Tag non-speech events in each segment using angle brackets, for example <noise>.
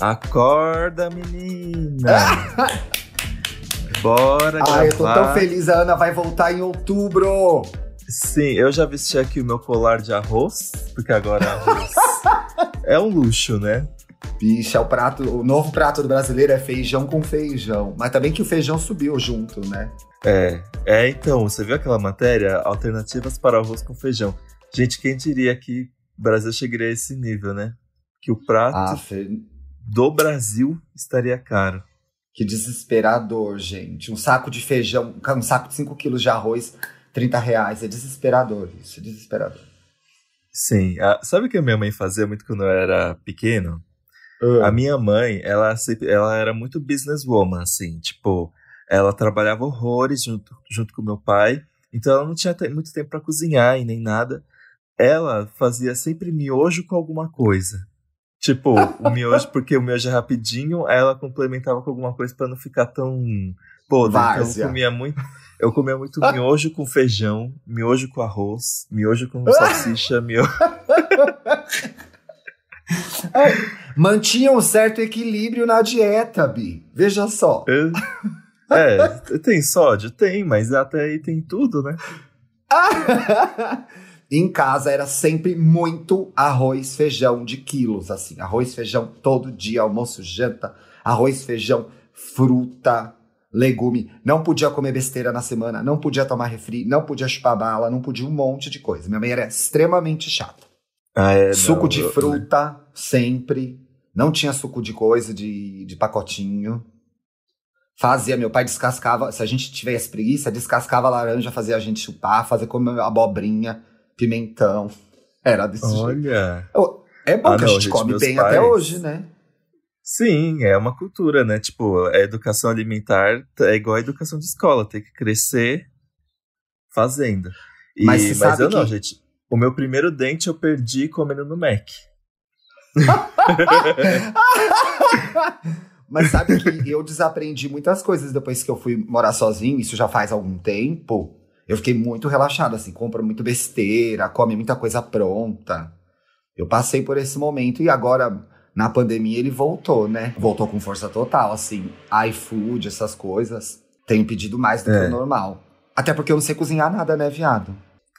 Acorda, menina! <laughs> Bora Ai, eu tô tão feliz, a Ana vai voltar em outubro! Sim, eu já vesti aqui o meu colar de arroz, porque agora arroz <laughs> é um luxo, né? Bicha, é o prato, o novo prato do brasileiro é feijão com feijão. Mas também que o feijão subiu junto, né? É, é então, você viu aquela matéria? Alternativas para arroz com feijão. Gente, quem diria que o Brasil chegaria a esse nível, né? Que o prato Ah, fe... do Brasil estaria caro. que desesperador, gente. Um saco de feijão, um saco de 5 quilos de arroz, 30 reais. É desesperador isso, é desesperador. Sim, a- sabe o que a minha mãe fazia muito quando eu era pequeno? A minha mãe, ela, ela era muito businesswoman, assim, tipo, ela trabalhava horrores junto, junto com meu pai, então ela não tinha muito tempo pra cozinhar e nem nada. Ela fazia sempre miojo com alguma coisa. Tipo, o miojo, porque o miojo é rapidinho, aí ela complementava com alguma coisa pra não ficar tão podre. Então eu comia muito, eu comia muito miojo com feijão, miojo com arroz, miojo com salsicha, miojo. Mantinha um certo equilíbrio na dieta, Bi. Veja só. É, tem sódio? Tem, mas até aí tem tudo, né? <laughs> em casa era sempre muito arroz, feijão de quilos, assim. Arroz, feijão todo dia, almoço, janta. Arroz, feijão, fruta, legume. Não podia comer besteira na semana, não podia tomar refri, não podia chupar bala, não podia um monte de coisa. Minha mãe era extremamente chata. Ah, é, suco não, de eu- fruta, sempre. Não tinha suco de coisa, de, de pacotinho. Fazia, meu pai descascava. Se a gente tivesse preguiça, descascava a laranja, fazia a gente chupar, fazer comer abobrinha, pimentão. Era desse jeito. Olha. É bom Ah, que a não, gente gente, come bem pais- até hoje, né? Sim, é uma cultura, né? Tipo, a educação alimentar é igual a educação de escola, tem que crescer fazendo. E- Mas mas sabe eu não, que- gente. O meu primeiro dente eu perdi comendo no Mac. <laughs> Mas sabe que eu desaprendi muitas coisas depois que eu fui morar sozinho, isso já faz algum tempo. Eu fiquei muito relaxado, assim, compra muito besteira, come muita coisa pronta. Eu passei por esse momento e agora, na pandemia, ele voltou, né? Voltou com força total, assim, iFood, essas coisas. Tenho pedido mais do que É. o normal. Até porque eu não sei cozinhar nada, né, viado?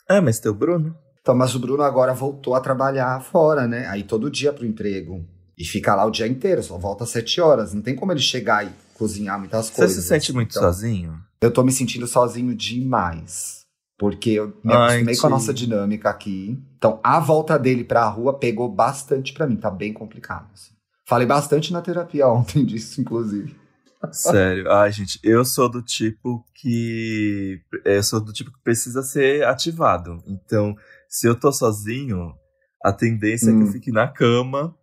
Ah, mas tem o Bruno? Então, mas o Bruno agora voltou a trabalhar fora, né? Aí todo dia pro emprego. E fica lá o dia inteiro, só volta às sete horas. Não tem como ele chegar e cozinhar muitas Você coisas. se sente muito Então, sozinho? Eu tô me sentindo sozinho demais. Porque eu me Ai, acostumei com a nossa dinâmica aqui. Então, a volta dele pra rua pegou bastante pra mim. Tá bem complicado. assim. Falei bastante na terapia <laughs> ontem disso, inclusive. Sério. Ai, gente, eu sou do tipo que. Eu sou do tipo que precisa ser ativado. Então, se eu tô sozinho, a tendência é que eu Hum. fique na cama,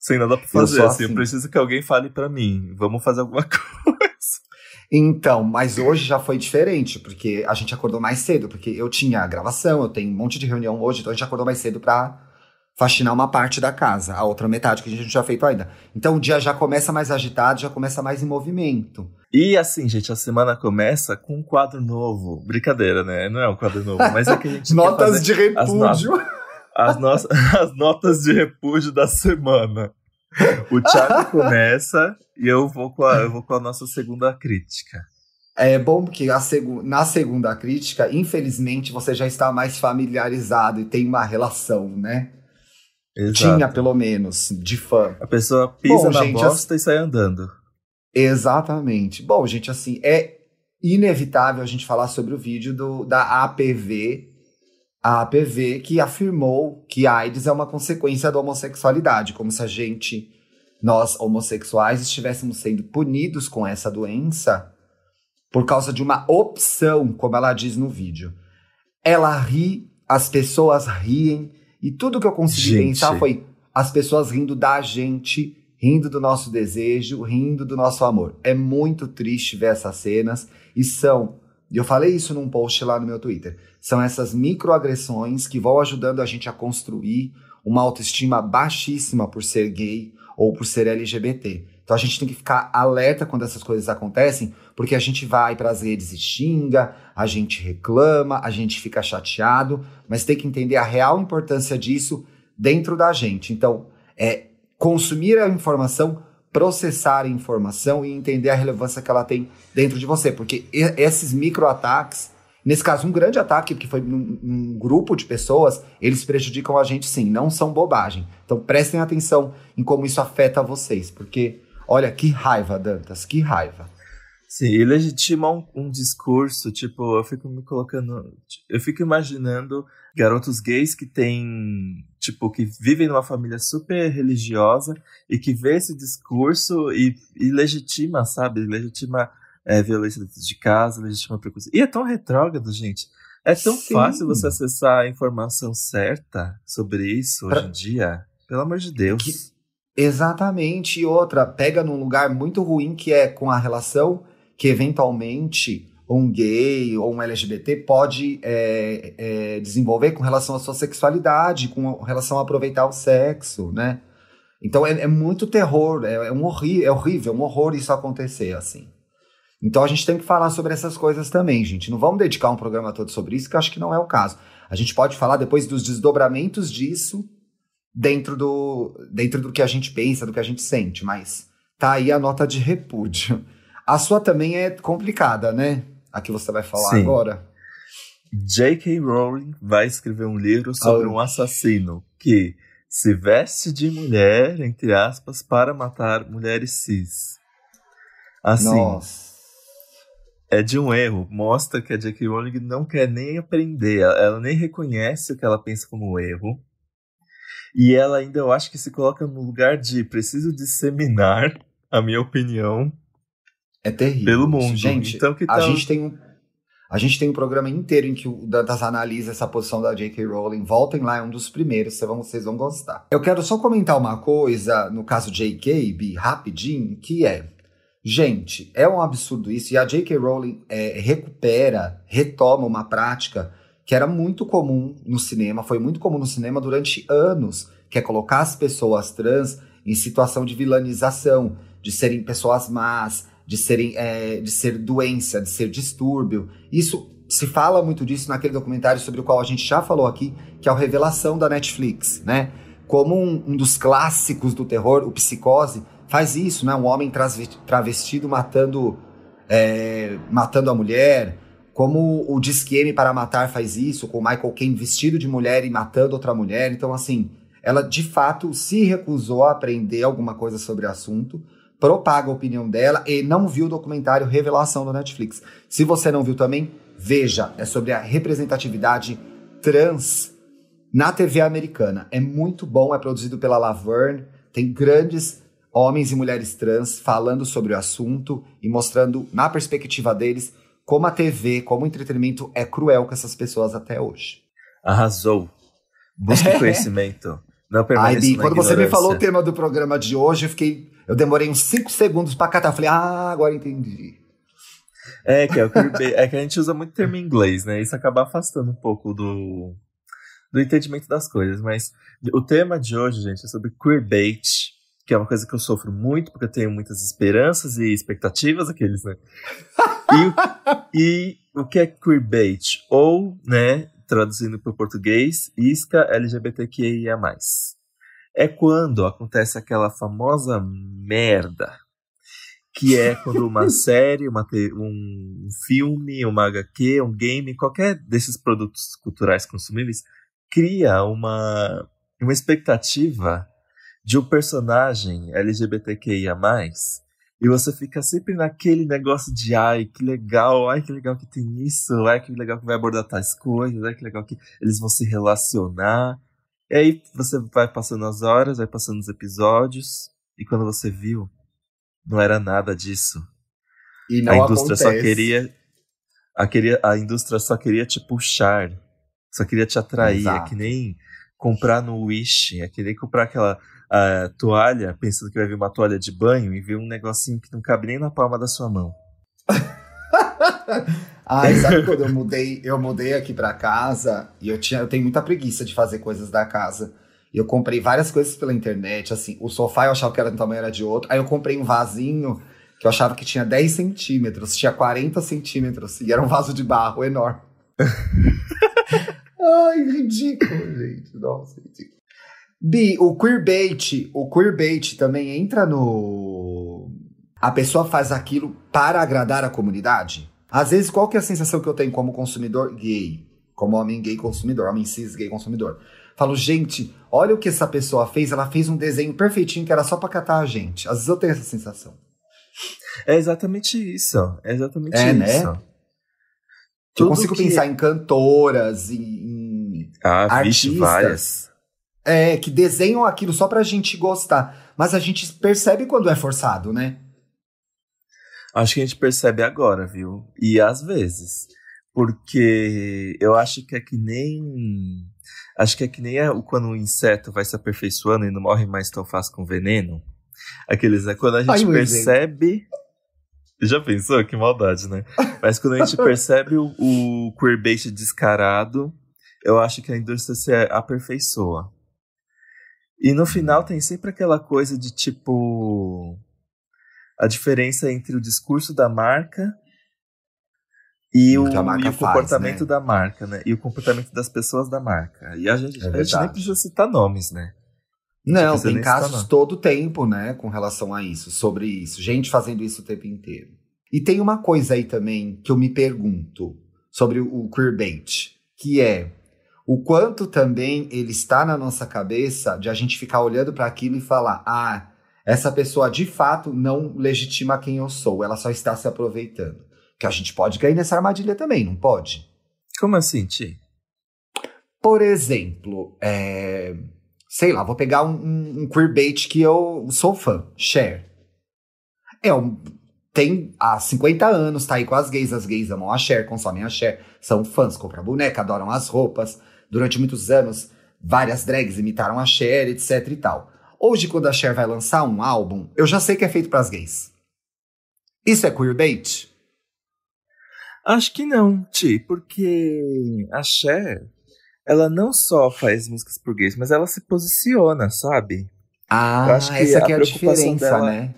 sem nada pra Eu fazer. assim, eu assim. preciso que alguém fale pra mim. Vamos fazer alguma <laughs> coisa. Então, mas hoje já foi diferente, porque a gente acordou mais cedo, porque eu tinha gravação, eu tenho um monte de reunião hoje, então a gente acordou mais cedo pra faxinar uma parte da casa, a outra metade que a gente não tinha feito ainda. Então o dia já começa mais agitado, já começa mais em movimento. E assim, gente, a semana começa com um quadro novo. Brincadeira, né? Não é um quadro novo, mas é que a gente <laughs> Notas de repúdio. as, nossas, <laughs> as notas de repúdio da semana. <laughs> O Thiago começa e eu vou com a, eu vou com a nossa segunda crítica. É bom que segu- na segunda crítica, infelizmente, você já está mais familiarizado e tem uma relação, né? Exato. Tinha, pelo menos, de fã. A pessoa pisa Bom, na gente, bosta e sai andando. Exatamente. Bom, gente, assim, é inevitável a gente falar sobre o vídeo do, da APV, a APV que afirmou que a AIDS é uma consequência da homossexualidade, como se a gente, nós homossexuais, estivéssemos sendo punidos com essa doença por causa de uma opção, como ela diz no vídeo. Ela ri, as pessoas riem, e tudo que eu consegui Gente. pensar foi as pessoas rindo da gente, rindo do nosso desejo, rindo do nosso amor. É muito triste ver essas cenas e são, e eu falei isso num post lá no meu Twitter, são essas microagressões que vão ajudando a gente a construir uma autoestima baixíssima por ser gay ou por ser LGBT. Então a gente tem que ficar alerta quando essas coisas acontecem, porque a gente vai para as redes e xinga, a gente reclama, a gente fica chateado, mas tem que entender a real importância disso dentro da gente. Então, é consumir a informação processar a informação e entender a relevância que ela tem dentro de você. Porque esses microataques, nesse caso, um grande ataque que foi num, num, grupo de pessoas, eles prejudicam a gente sim, não são bobagem. Então prestem atenção em como isso afeta vocês, porque olha que raiva, Dantas, que raiva. Sim, e legitima um, um, discurso, tipo, eu fico me colocando. Eu fico imaginando garotos gays que têm, tipo, que vivem numa família super religiosa e que vê esse discurso e, e legitima, sabe? Legitima é, violência dentro de casa, legitima preconceito. E é tão retrógrado, gente. É tão Sim. fácil você acessar a informação certa sobre isso hoje em dia. Pelo amor de Deus. Que... Exatamente. E outra, pega num lugar muito ruim que é com a relação que eventualmente um gay ou um LGBT pode é, é, desenvolver com relação à sua sexualidade, com relação a aproveitar o sexo, né? Então é, é muito terror, é, é um é horrível, é um horror isso acontecer assim. Então a gente tem que falar sobre essas coisas também, gente. Não vamos dedicar um programa todo sobre isso, que eu acho que não é o caso. A gente pode falar depois dos desdobramentos disso dentro do, dentro do que a gente pensa, do que a gente sente, mas tá aí a nota de repúdio. A sua também é complicada, né? A que você vai falar Sim. agora. J.K. Rowling vai escrever um livro sobre oh. um assassino que se veste de mulher, entre aspas, para matar mulheres cis. Assim, Nossa. é de um erro. Mostra que a J.K. Rowling não quer nem aprender. Ela, nem reconhece o que ela pensa como erro. E ela ainda, eu acho que se coloca no lugar de preciso disseminar a minha opinião é terrível. Pelo mundo. Gente, então, que a gente tem um a gente tem um programa inteiro em que o Dantas analisa essa posição da J.K. Rowling. Voltem lá, é um dos primeiros, vocês vão, vocês vão gostar. Eu quero só comentar uma coisa, no caso J.K., Bi, rapidinho, que é... Gente, é um absurdo isso. E a J.K. Rowling é, recupera, retoma uma prática que era muito comum no cinema, foi muito comum no cinema durante anos, que é colocar as pessoas trans em situação de vilanização, de serem pessoas más, de, serem, é, de ser doença, de ser distúrbio. Isso se fala muito disso naquele documentário sobre o qual a gente já falou aqui, que é o Revelação da Netflix, né? Como um, um dos clássicos do terror, o Psicose, faz isso, né? Um homem travestido matando, é, matando a mulher. Como o Disque para Matar faz isso, com o Michael Caine vestido de mulher e matando outra mulher. Então, assim, ela de fato se recusou a aprender alguma coisa sobre o assunto propaga a opinião dela e não viu o documentário Revelação do Netflix. Se você não viu também, veja. É sobre a representatividade trans na TV americana. É muito bom, é produzido pela Laverne, tem grandes homens e mulheres trans falando sobre o assunto e mostrando, na perspectiva deles, como a TV, como o entretenimento é cruel com essas pessoas até hoje. Arrasou. Busque <laughs> é. conhecimento. Não permaneça Ai, Bi, quando você me falou o tema do programa de hoje, eu fiquei eu demorei uns 5 segundos para catar. Falei, ah, agora entendi. É que, é, é que a gente usa muito termo em inglês, né? Isso acaba afastando um pouco do, do entendimento das coisas. Mas o tema de hoje, gente, é sobre queerbait, que é uma coisa que eu sofro muito, porque eu tenho muitas esperanças e expectativas, aqueles, né? E, e o que é queerbait? Ou, né, traduzindo para o português, isca LGBTQIA+ é quando acontece aquela famosa merda, que é quando uma <laughs> série, uma, um filme, uma HQ, um game, qualquer desses produtos culturais consumíveis, cria uma, uma expectativa de um personagem LGBTQIA+, e você fica sempre naquele negócio de ai, que legal, ai, que legal que tem isso, ai, que legal que vai abordar tais coisas, ai, que legal que eles vão se relacionar. E aí você vai passando as horas, vai passando os episódios, e quando você viu, não era nada disso. E não a indústria acontece. só queria a, queria. a indústria só queria te puxar, só queria te atrair. Exato. É que nem comprar no Wish, é que nem comprar aquela uh, toalha, pensando que vai vir uma toalha de banho e vir um negocinho que não cabe nem na palma da sua mão. <laughs> Ai, sabe quando eu mudei, eu mudei aqui para casa e eu tinha, eu tenho muita preguiça de fazer coisas da casa. Eu comprei várias coisas pela internet, assim, o sofá eu achava que era do tamanho era de outro. Aí eu comprei um vasinho que eu achava que tinha 10 centímetros, tinha 40 centímetros, e era um vaso de barro enorme. <laughs> Ai, ridículo, gente. Nossa, ridículo. Bi, o queerbait, o queerbait também entra no. A pessoa faz aquilo para agradar a comunidade? Às vezes, qual que é a sensação que eu tenho como consumidor gay? Como homem gay consumidor, homem cis gay consumidor. Falo, gente, olha o que essa pessoa fez. Ela fez um desenho perfeitinho que era só pra catar a gente. Às vezes eu tenho essa sensação. É exatamente isso. É exatamente é, né? isso. Né? Eu consigo que... pensar em cantoras, em, ah, artistas. Vixe, várias. É, que desenham aquilo só pra gente gostar. Mas a gente percebe quando é forçado, né? Acho que a gente percebe agora, viu? E às vezes. Porque eu acho que é que nem. Acho que é que nem é quando o inseto vai se aperfeiçoando e não morre mais tão fácil com veneno. Aqueles, é quando a gente Ai, percebe. Já pensou? Que maldade, né? Mas quando a gente <laughs> percebe o, o queerbait descarado, eu acho que a indústria se aperfeiçoa. E no final tem sempre aquela coisa de tipo. A diferença entre o discurso da marca e o, e o comportamento faz, né? da marca, né? E o comportamento das pessoas da marca. E a gente, é a gente nem precisa citar nomes, né? Não, tem casos todo tempo, né, com relação a isso, sobre isso. Gente fazendo isso o tempo inteiro. E tem uma coisa aí também que eu me pergunto sobre o queerbait, que é o quanto também ele está na nossa cabeça de a gente ficar olhando para aquilo e falar: ah, essa pessoa de fato não legitima quem eu sou, ela só está se aproveitando. Que a gente pode cair nessa armadilha também, não pode? Como assim, Ti? Por exemplo, é sei lá, vou pegar um, um, um queerbait que eu sou fã, Cher. É um, tem há 50 anos, tá aí com as gays, as gays amam a Cher, consomem a Cher, são fãs, compram boneca, adoram as roupas. Durante muitos anos, várias drags imitaram a Cher, etc e tal. Hoje, quando a Cher vai lançar um álbum, eu já sei que é feito para as gays. Isso é queerbait? Acho que não, Ti, porque a Cher ela não só faz músicas por gays, mas ela se posiciona, sabe? Ah, essa que é a diferença, dela, né?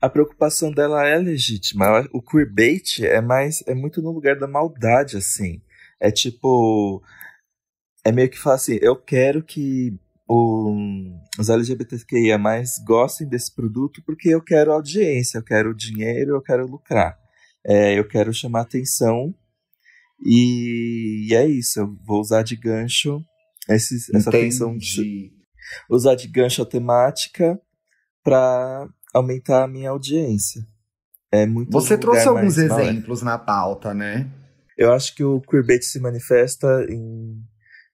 A preocupação dela é legítima. O queerbait é mais é muito no lugar da maldade, assim. É tipo é meio que falar assim, eu quero que o, os LGBTQIA mais gostem desse produto porque eu quero audiência, eu quero dinheiro, eu quero lucrar. É, eu quero chamar atenção e, e é isso, eu vou usar de gancho esses, essa tensão de usar de gancho a temática para aumentar a minha audiência. É muito Você trouxe alguns exemplos na pauta, né? Eu acho que o queerbait se manifesta em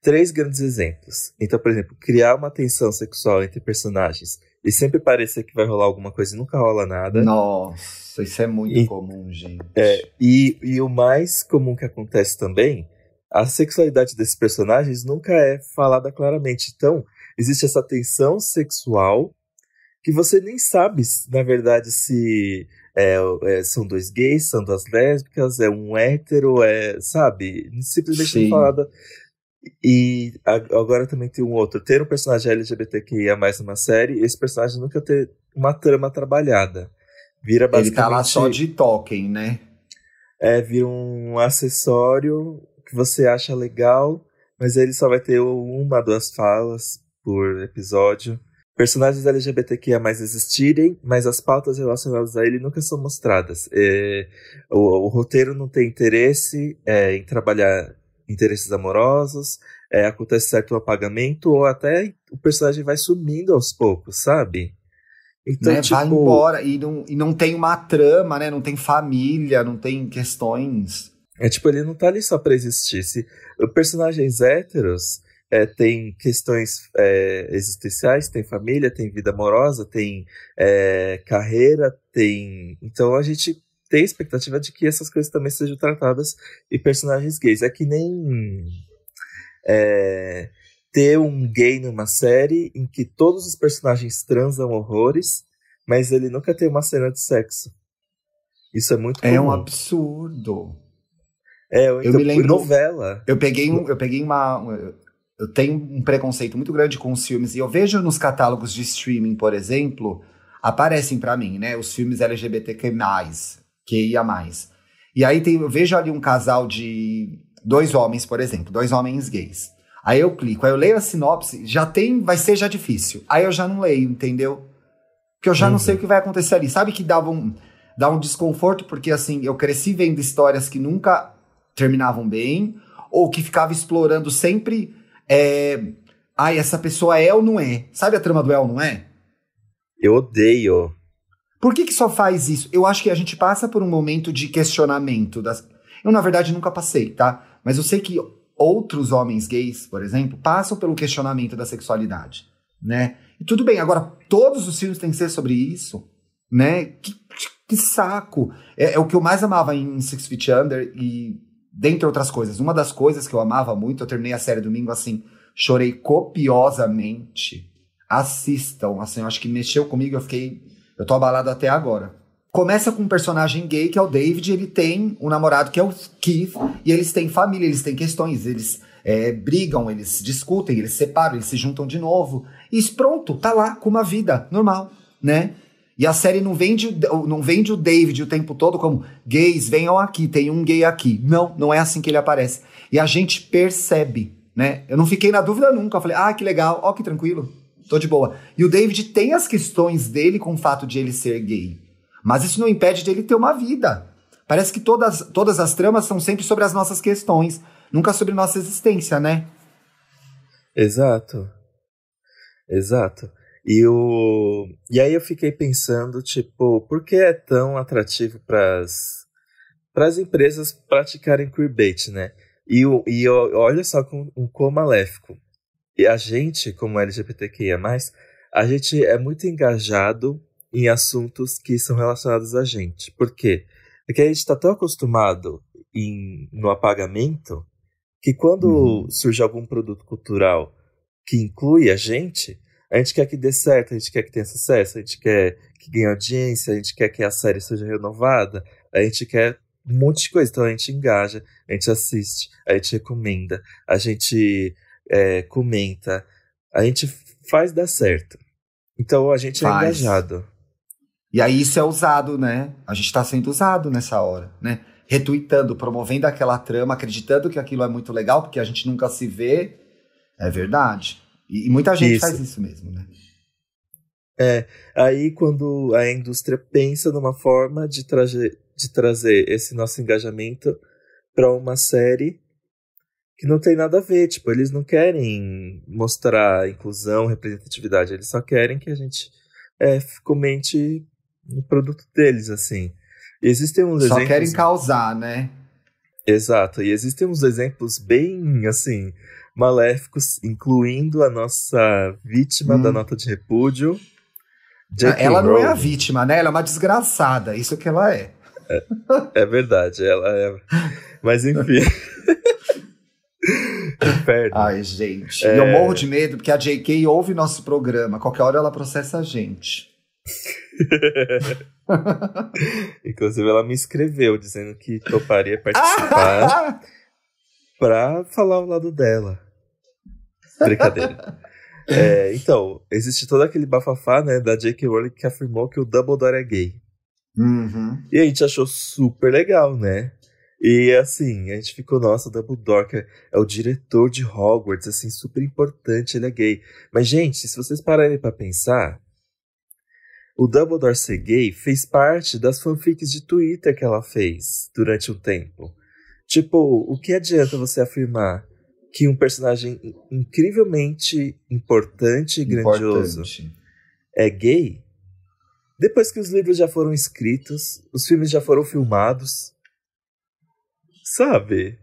três grandes exemplos. Então, por exemplo, criar uma tensão sexual entre personagens e sempre parecer que vai rolar alguma coisa e nunca rola nada. Nossa, isso é muito e, comum, gente. É, e, e o mais comum que acontece também, a sexualidade desses personagens nunca é falada claramente. Então, existe essa tensão sexual que você nem sabe, na verdade, se é, é, são dois gays, são duas lésbicas, é um hétero, é, sabe? Simplesmente Sim. não falada e agora também tem um outro. Ter um personagem LGBTQIA mais numa série, esse personagem nunca ter uma trama trabalhada. Vira basicamente. Ele tá lá só de token, né? É, vira um acessório que você acha legal, mas ele só vai ter uma, duas falas por episódio. Personagens LGBTQIA mais existirem, mas as pautas relacionadas a ele nunca são mostradas. É, o, o, roteiro não tem interesse é, em trabalhar interesses amorosos, é, acontece certo apagamento, ou até o personagem vai sumindo aos poucos, sabe? Então, né, tipo... Vai embora e não, e não tem uma trama, né? Não tem família, não tem questões. É tipo, ele não tá ali só pra existir. Se personagens héteros é, tem questões é, existenciais, tem família, tem vida amorosa, tem é, carreira, tem. Então a gente tem a expectativa de que essas coisas também sejam tratadas em personagens gays. É que nem é, ter um gay numa série em que todos os personagens transam horrores, mas ele nunca tem uma cena de sexo. Isso é muito comum. É um absurdo. É, então, eu me lembro novela. Eu peguei um, eu peguei uma eu tenho um preconceito muito grande com os filmes e eu vejo nos catálogos de streaming, por exemplo, aparecem para mim, né, os filmes LGBTQ+, que ia mais. E aí tem, eu vejo ali um casal de dois homens, por exemplo, dois homens gays. Aí eu clico, aí eu leio a sinopse, já tem, vai ser já difícil. Aí eu já não leio, entendeu? Porque eu já uhum. não sei o que vai acontecer ali. Sabe que dava um, dá um desconforto, porque assim, eu cresci vendo histórias que nunca terminavam bem, ou que ficava explorando sempre. É, Ai, essa pessoa é ou não é? Sabe a trama do é ou não é? Eu odeio. Por que, que só faz isso? Eu acho que a gente passa por um momento de questionamento das. Eu, na verdade, nunca passei, tá? Mas eu sei que outros homens gays, por exemplo, passam pelo questionamento da sexualidade, né? E tudo bem, agora todos os filmes têm que ser sobre isso, né? Que, que saco! É, é, o que eu mais amava em Six Feet Under e, dentre outras coisas, uma das coisas que eu amava muito, eu terminei a série domingo assim, chorei copiosamente. Assistam, assim, eu acho que mexeu comigo, eu fiquei, eu tô abalado até agora. Começa com um personagem gay, que é o David, ele tem um namorado que é o Keith, e eles têm família, eles têm questões, eles é, brigam, eles discutem, eles separam, eles se juntam de novo. E pronto, tá lá com uma vida normal, né? E a série não vende, não vende o David o tempo todo como gays, venham aqui, tem um gay aqui. Não, não é assim que ele aparece. E a gente percebe, né? Eu não fiquei na dúvida nunca. Eu falei, ah, que legal, ó, que tranquilo, tô de boa. E o David tem as questões dele com o fato de ele ser gay. Mas isso não impede dele ter uma vida. Parece que todas, todas as tramas são sempre sobre as nossas questões, nunca sobre nossa existência, né? Exato. Exato. E, o... e aí eu fiquei pensando, tipo, por que é tão atrativo para as empresas praticarem queerbait, né? E, o, e olha só com, com quão maléfico. E a gente, como LGBTQIA+, a gente é muito engajado em assuntos que são relacionados a gente. Por quê? Porque a gente está tão acostumado em, no apagamento que quando uhum. surge algum produto cultural que inclui a gente, a gente quer que dê certo, a gente quer que tenha sucesso, a gente quer que ganhe audiência, a gente quer que a série seja renovada, a gente quer um monte de coisa. Então a gente engaja, a gente assiste, a gente recomenda, a gente é, comenta, a gente faz dar certo. Então a gente é faz. é engajado. E aí isso é usado, né? A gente está sendo usado nessa hora, né? Retweetando, promovendo aquela trama, acreditando que aquilo é muito legal, porque a gente nunca se vê. É verdade. E, e muita gente isso. faz isso mesmo, né? É, aí quando a indústria pensa numa forma de, trazer de trazer esse nosso engajamento para uma série que não tem nada a ver, tipo, eles não querem mostrar inclusão, representatividade, eles só querem que a gente é, comente no produto deles, assim. E existem uns Só exemplos... querem causar, né? Exato, e existem uns exemplos bem, assim, maléficos, incluindo a nossa vítima hum. da nota de repúdio. ela não é a vítima, né? Ela é uma desgraçada, isso que ela é. É, é verdade, ela é. <laughs> Mas enfim. <laughs> <laughs> Inferno. Ai, gente. É... Eu morro de medo porque a JK ouve nosso programa. Qualquer hora ela processa a gente. <laughs> Inclusive, ela me escreveu dizendo que toparia participar <laughs> pra falar o lado dela. Brincadeira. É, então, existe todo aquele bafafá, né, da J.K. Rowling que afirmou que o Dumbledore é gay. Uhum. E a gente achou super legal, né? E assim, a gente ficou, nossa, o Dumbledore é, é o diretor de Hogwarts, assim, super importante, ele é gay. Mas, gente, se vocês pararem para pensar, o Dumbledore ser gay fez parte das fanfics de Twitter que ela fez durante um tempo. Tipo, o que adianta você afirmar que um personagem incrivelmente importante e grandioso importante. é gay? Depois que os livros já foram escritos, os filmes já foram filmados. Sabe?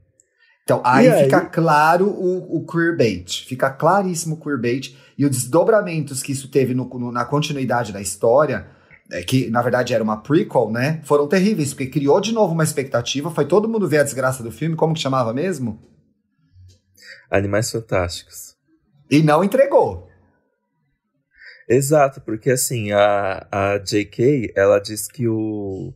Então, aí, aí, fica claro o, o queerbait. Fica claríssimo o queerbait. E os desdobramentos que isso teve no, no, na continuidade da história, é, que na verdade era uma prequel, né? Foram terríveis, porque criou de novo uma expectativa. Foi todo mundo ver a desgraça do filme. Como que chamava mesmo? Animais Fantásticos. E não entregou. Exato, porque assim, a, a J.K., ela diz que o,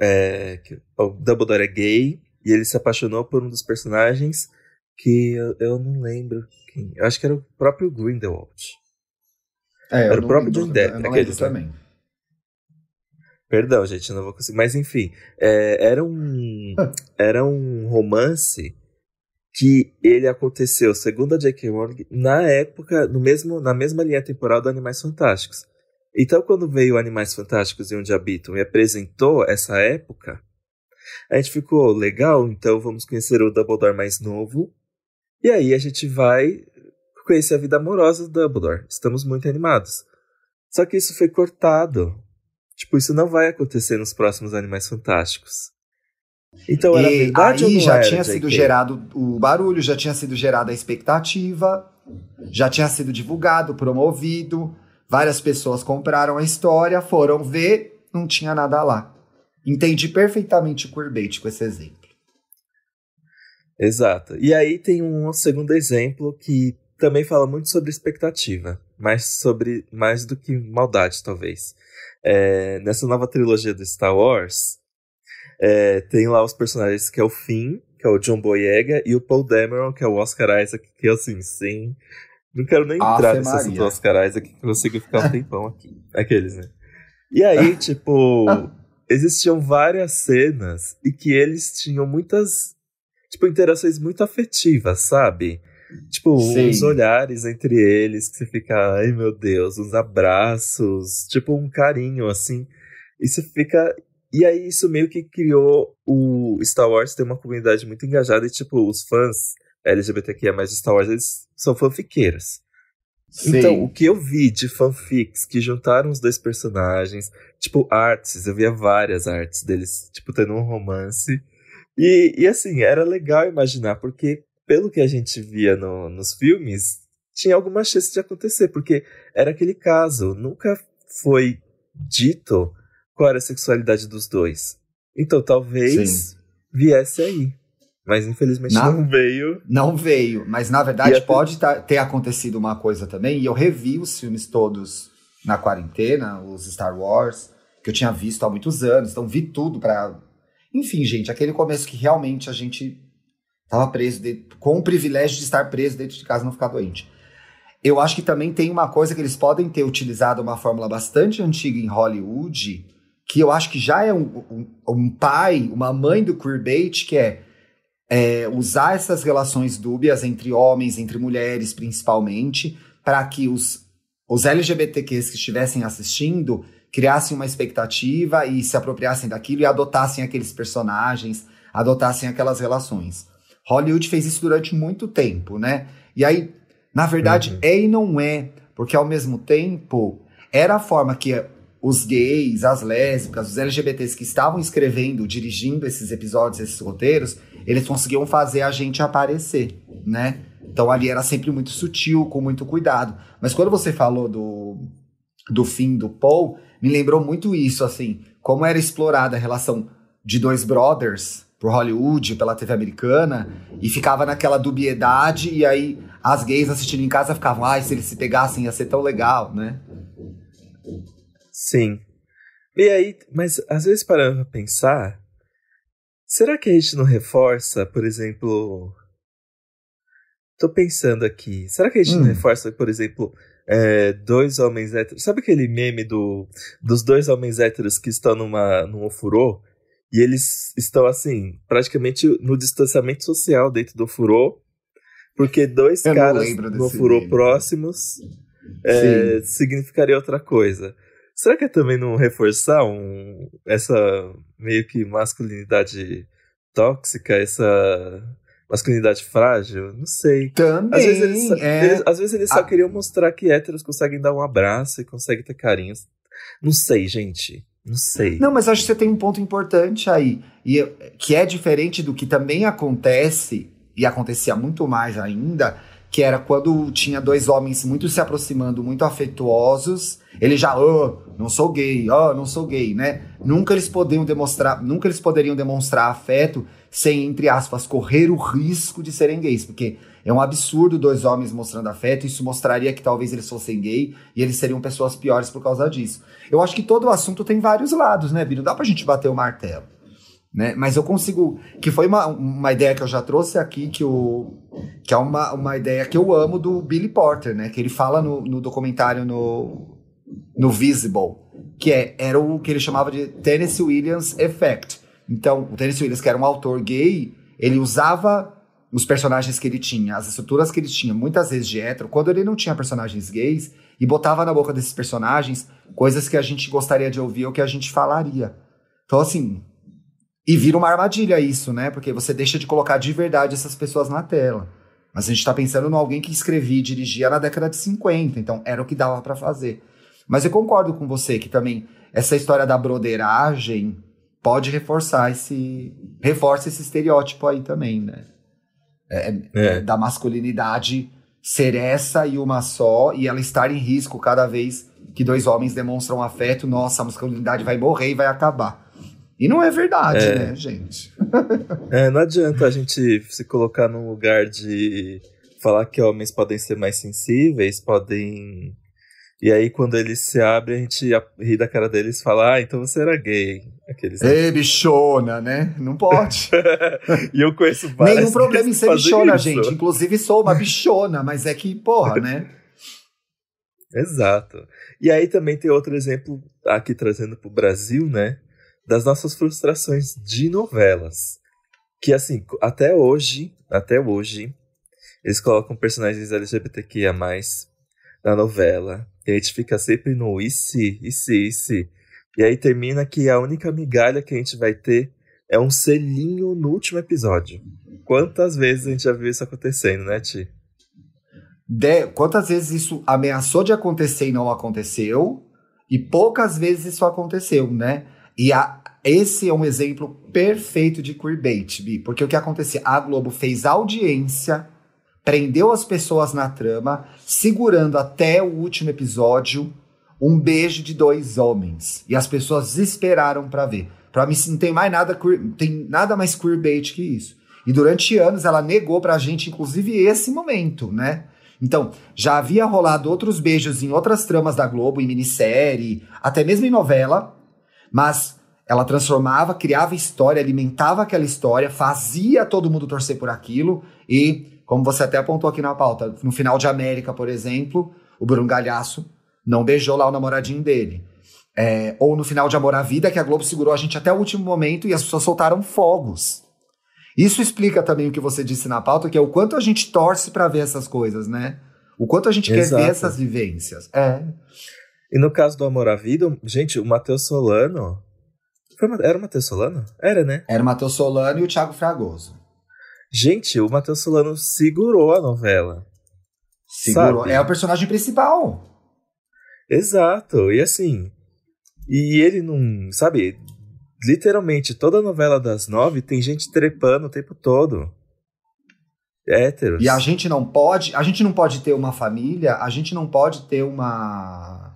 é, que o Dumbledore é gay e ele se apaixonou por um dos personagens que eu, eu não lembro quem. Eu acho que era o próprio Grindelwald. É, era o próprio John Depp. Aquele né? também. Perdão, gente, não vou conseguir. Mas enfim, é, era um <laughs> era um romance que ele aconteceu, segundo a J.K. Rowling, na época, no mesmo, na mesma linha temporal do Animais Fantásticos. Então, quando veio Animais Fantásticos e Onde Habitam e apresentou essa época, a gente ficou legal, então vamos conhecer o Dumbledore mais novo. E aí a gente vai conhecer a vida amorosa do Dumbledore. Estamos muito animados. Só que isso foi cortado. Tipo, isso não vai acontecer nos próximos Animais Fantásticos. Então era e verdade aí ou não já era, tinha sido gerado o barulho, já tinha sido gerada a expectativa, já tinha sido divulgado, promovido, várias pessoas compraram a história, foram ver, não tinha nada lá. Entendi perfeitamente o queerbait com esse exemplo. Exato. E aí tem um segundo exemplo que também fala muito sobre expectativa, mas sobre mais do que maldade, talvez. É, nessa nova trilogia do Star Wars, é, tem lá os personagens que é o Finn, que é o John Boyega, e o Paul Dameron, que é o Oscar Isaac, que assim, sim. Não quero nem entrar nesse assunto do Oscar Isaac, que eu consigo ficar um <laughs> tempão aqui. Aqueles, né? E aí, <laughs> tipo, existiam várias cenas e que eles tinham muitas, tipo, interações muito afetivas, sabe? Tipo, Sim. uns olhares entre eles que você fica, ai meu Deus, uns abraços, tipo um carinho, assim. E você fica. E aí isso meio que criou o Star Wars ter uma comunidade muito engajada e, tipo, os fãs LGBTQIA mais de Star Wars, eles são fanfiqueiros. Sim. Então, o que eu vi de fanfics que juntaram os dois personagens, tipo, artes, eu via várias artes deles, tipo, tendo um romance. E, e assim, era legal imaginar, porque pelo que a gente via no, nos filmes, tinha alguma chance de acontecer, porque era aquele caso, nunca foi dito qual era a sexualidade dos dois. Então talvez Sim. viesse aí. Mas infelizmente na, não veio. Não veio. Mas na verdade pode tá, ter acontecido uma coisa também. E eu revi os filmes todos na quarentena, os Star Wars, que eu tinha visto há muitos anos. Então vi tudo para. Enfim, gente, aquele começo que realmente a gente tava preso, de, com o privilégio de estar preso dentro de casa e não ficar doente. Eu acho que também tem uma coisa que eles podem ter utilizado uma fórmula bastante antiga em Hollywood, que eu acho que já é um, um, um pai, uma mãe do queerbait, que é, é usar essas relações dúbias entre homens, entre mulheres principalmente, para que os, os LGBTQs que estivessem assistindo criassem uma expectativa e se apropriassem daquilo e adotassem aqueles personagens, adotassem aquelas relações. Hollywood fez isso durante muito tempo, né? E aí, na verdade, uhum. é e não é, porque ao mesmo tempo era a forma que os gays, as lésbicas, os LGBTs que estavam escrevendo, dirigindo esses episódios, esses roteiros, eles conseguiam fazer a gente aparecer, né? Então ali era sempre muito sutil, com muito cuidado. Mas quando você falou do, do fim do Paul, me lembrou muito isso, assim, como era explorada a relação de dois brothers por Hollywood, pela TV americana, e ficava naquela dubiedade, e aí as gays assistindo em casa ficavam, ai, se eles se pegassem ia ser tão legal, né? Sim. E aí, mas às vezes parando pra pensar, será que a gente não reforça, por exemplo. Tô pensando aqui, será que a gente hum. não reforça, por exemplo, é, dois homens héteros. Sabe aquele meme do, dos dois homens héteros que estão numa, num ofurô? E eles estão, assim, praticamente no distanciamento social dentro do ofurô, porque dois Eu caras no ofurô meme. próximos é, significaria outra coisa. Será que é também não reforçar um, essa meio que masculinidade tóxica, essa masculinidade frágil? Não sei. Também. Às vezes eles, é... eles às vezes eles só queriam mostrar que héteros conseguem dar um abraço e conseguem ter carinhos. Não sei, gente. Não sei. Não, mas acho que você tem um ponto importante aí. E, que é diferente do que também acontece, e acontecia muito mais ainda, que era quando tinha dois homens muito se aproximando, muito afetuosos, ele já, oh, não sou gay, oh, não sou gay, né? Nunca eles poderiam demonstrar, nunca eles poderiam demonstrar afeto sem, entre aspas, correr o risco de serem gays, porque é um absurdo dois homens mostrando afeto, isso mostraria que talvez eles fossem gay e eles seriam pessoas piores por causa disso. Eu acho que todo o assunto tem vários lados, né, Bino? Dá pra gente bater o martelo. Né? Mas eu consigo. Que foi uma, uma ideia que eu já trouxe aqui, que, o, que é uma, uma ideia que eu amo do Billy Porter, né? Que ele fala no, no documentário no, no Visible, que é, era o que ele chamava de Tennessee Williams Effect. Então, o Tennessee Williams, que era um autor gay, ele usava os personagens que ele tinha, as estruturas que ele tinha, muitas vezes de hétero, quando ele não tinha personagens gays, e botava na boca desses personagens coisas que a gente gostaria de ouvir ou que a gente falaria. Então, assim. E vira uma armadilha isso, né? Porque você deixa de colocar de verdade essas pessoas na tela. Mas a gente está pensando em alguém que escrevia e dirigia na década de 50, então era o que dava para fazer. Mas eu concordo com você que também essa história da broderagem pode reforçar esse. reforça esse estereótipo aí também, né? É, é. é. Da masculinidade ser essa e uma só, e ela estar em risco cada vez que dois homens demonstram afeto, nossa, a masculinidade vai morrer e vai acabar. E não é verdade, é. né, gente? é, não adianta a gente se colocar num lugar de falar que homens podem ser mais sensíveis, podem. E aí, quando eles se abrem, a gente ri da cara deles e fala, ah, então você era gay. Aqueles... Ei, bichona, né? Não pode. <laughs> e eu conheço várias Nenhum problema em ser bichona, isso. gente. Inclusive, sou uma bichona, mas é que, porra, né? <laughs> Exato. E aí também tem outro exemplo aqui trazendo pro Brasil, né? Das nossas frustrações de novelas. Que assim, até hoje, até hoje, eles colocam personagens LGBTQIA+, na novela. E a gente fica sempre no e se, e se, e se. E aí termina que a única migalha que a gente vai ter é um selinho no último episódio. Quantas vezes a gente já viu isso acontecendo, né, Ti? De, quantas vezes isso ameaçou de acontecer e não aconteceu? E poucas vezes isso aconteceu, né? E a, esse é um exemplo perfeito de queerbait, Bi, porque o que acontecia? A Globo fez audiência, prendeu as pessoas na trama, segurando até o último episódio um beijo de dois homens. E as pessoas esperaram para ver. Para mim, não tem mais nada, tem nada mais queerbait que isso. E durante anos ela negou pra gente, inclusive, esse momento, né? Então, já havia rolado outros beijos em outras tramas da Globo, em minissérie, até mesmo em novela, mas ela transformava, criava história, alimentava aquela história, fazia todo mundo torcer por aquilo e, como você até apontou aqui na pauta, no final de América, por exemplo, o Bruno Galhaço não beijou lá o namoradinho dele. É, ou no final de Amor à Vida, que a Globo segurou a gente até o último momento e as pessoas soltaram fogos. Isso explica também o que você disse na pauta, que é o quanto a gente torce para ver essas coisas, né? O quanto a gente Exato. quer ver essas vivências. É. E no caso do Amor à Vida, gente, o Matheus Solano. Era o Matheus Solano? Era, né? Era o Matheus Solano e o Thiago Fragoso. Gente, o Matheus Solano segurou a novela. Segurou. Sabe? É o personagem principal. Exato. E assim. E ele não. Sabe? Literalmente, toda a novela das nove tem gente trepando o tempo todo. Héteros. E a gente não pode. A gente não pode ter uma família, a gente não pode ter uma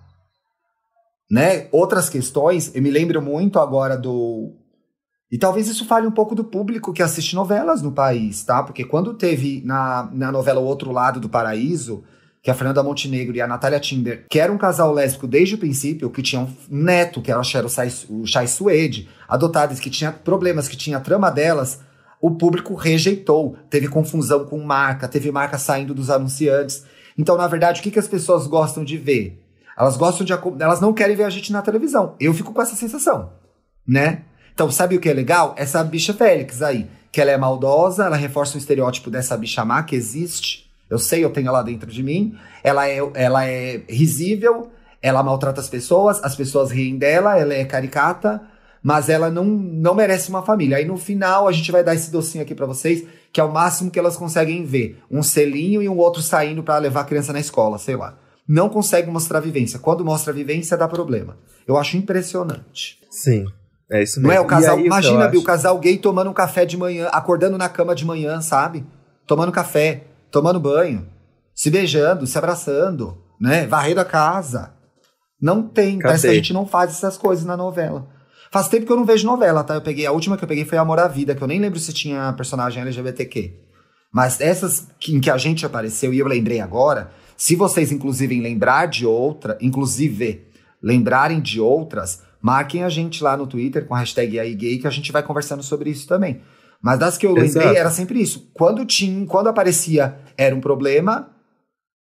né? Outras questões, eu me lembro muito agora do. E talvez isso fale um pouco do público que assiste novelas no país, tá? Porque quando teve na, na novela O Outro Lado do Paraíso, que a Fernanda Montenegro e a Natália Timber, que era um casal lésbico desde o princípio, que tinha um neto, que era o Chai Suede, adotadas, que tinha problemas, que tinha a trama delas, o público rejeitou. Teve confusão com marca, teve marca saindo dos anunciantes. Então, na verdade, o que, que as pessoas gostam de ver? Elas gostam de. Elas não querem ver a gente na televisão. Eu fico com essa sensação, né? Então, sabe o que é legal? Essa bicha Félix aí, que ela é maldosa, ela reforça o estereótipo dessa bicha má que existe. Eu sei, eu tenho ela dentro de mim. Ela é, ela é risível, ela maltrata as pessoas, as pessoas riem dela, ela é caricata, mas ela não, não merece uma família. Aí no final a gente vai dar esse docinho aqui para vocês, que é o máximo que elas conseguem ver. Um selinho e um outro saindo para levar a criança na escola, sei lá não consegue mostrar a vivência. Quando mostra a vivência, dá problema. Eu acho impressionante. Sim. É isso mesmo. Não é o casal. Aí, imagina, o casal gay tomando um café de manhã, acordando na cama de manhã, sabe? Tomando café, tomando banho, se beijando, se abraçando, né? Varrendo a casa. Não tem. Cadê? Parece que a gente não faz essas coisas na novela. Faz tempo que eu não vejo novela, tá? Eu peguei, a última que eu peguei foi Amor à Vida, que eu nem lembro se tinha personagem LGBTQ. Mas essas em que a gente apareceu, e eu lembrei agora, se vocês, inclusive, lembrar de outra, inclusive lembrarem de outras, marquem a gente lá no Twitter com a hashtag aí gay que a gente vai conversando sobre isso também. Mas das que eu Exato. lembrei era sempre isso. Quando tinha, quando aparecia era um problema,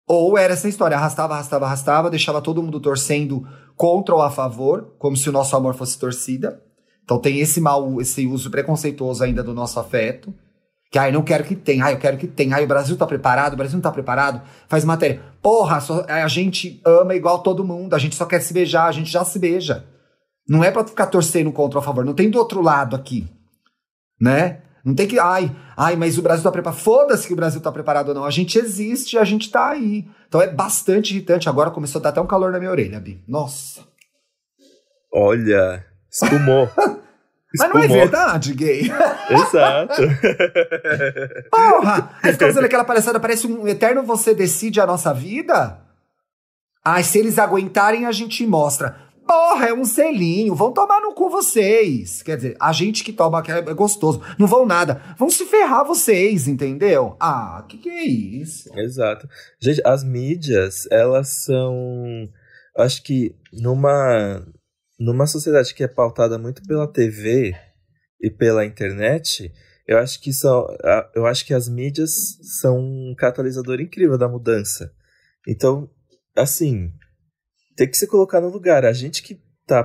ou era essa história, arrastava, arrastava, arrastava, deixava todo mundo torcendo contra ou a favor, como se o nosso amor fosse torcida. Então tem esse mal, esse uso preconceituoso ainda do nosso afeto, Que, ai, não quero que tenha, ai, eu quero que tenha, ai, o Brasil tá preparado, o Brasil não tá preparado, faz matéria. Porra, só, a gente ama igual todo mundo, a gente só quer se beijar, a gente já se beija. Não é pra ficar torcendo contra ou a favor, não tem do outro lado aqui, né? Não tem que, ai, ai, mas o Brasil tá preparado. Foda-se que o Brasil tá preparado ou não. A gente existe, a gente tá aí. Então é bastante irritante. Agora começou a dar até um calor na minha orelha, Bi. Nossa. Olha, espumou. <laughs> Mas não é verdade, gay. <laughs> Exato. <laughs> Porra! Aí fica fazendo aquela palhaçada, parece um eterno você decide a nossa vida? Ai, se eles aguentarem, a gente mostra. Porra, é um selinho, vão tomar no cu vocês. Quer dizer, a gente que toma que é gostoso. Não vão nada. Vão se ferrar vocês, entendeu? Ah, que que é isso? Exato. Gente, as mídias, elas são. Acho que numa numa sociedade que é pautada muito pela TV e pela internet, eu acho que são, eu acho que as mídias são um catalisador incrível da mudança. Então, assim, tem que se colocar no lugar. A gente que tá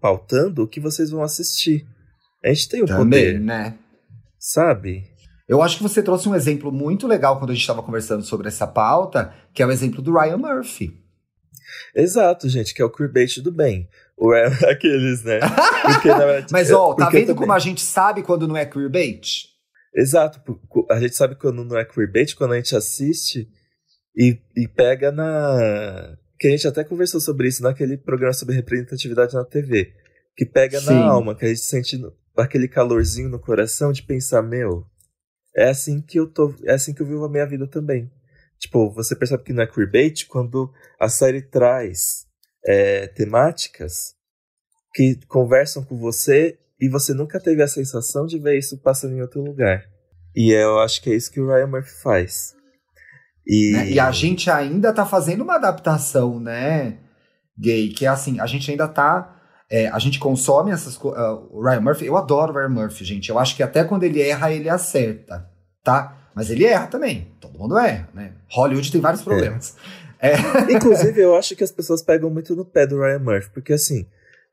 pautando o que vocês vão assistir. A gente tem o Também, poder. né? Sabe? Eu acho que você trouxe um exemplo muito legal quando a gente estava conversando sobre essa pauta, que é o exemplo do Ryan Murphy. Exato, gente, que é o queerbait do bem. O é <laughs> aqueles, né? Porque, verdade, <laughs> Mas, ó, tá vendo como a gente sabe quando não é queerbait? Exato. A gente sabe quando não é queerbait, quando a gente assiste e, e pega na... Que a gente até conversou sobre isso naquele programa sobre representatividade na TV. Que pega Sim. na alma, que a gente sente aquele calorzinho no coração de pensar, meu, é assim que eu tô, é assim que eu vivo a minha vida também. Tipo, você percebe que não é queerbait quando a série traz é, temáticas que conversam com você e você nunca teve a sensação de ver isso passando em outro lugar. E eu acho que é isso que o Ryan Murphy faz. E, né? e a gente ainda tá fazendo uma adaptação, né, gay, que é assim, a gente ainda tá. É, a gente consome essas coisas. Uh, o Ryan Murphy, eu adoro o Ryan Murphy, gente. Eu acho que até quando ele erra, ele acerta, tá? Mas ele erra também. Todo mundo erra, né? Hollywood tem vários é. problemas. É. É. <laughs> Inclusive, eu acho que as pessoas pegam muito no pé do Ryan Murphy, porque assim,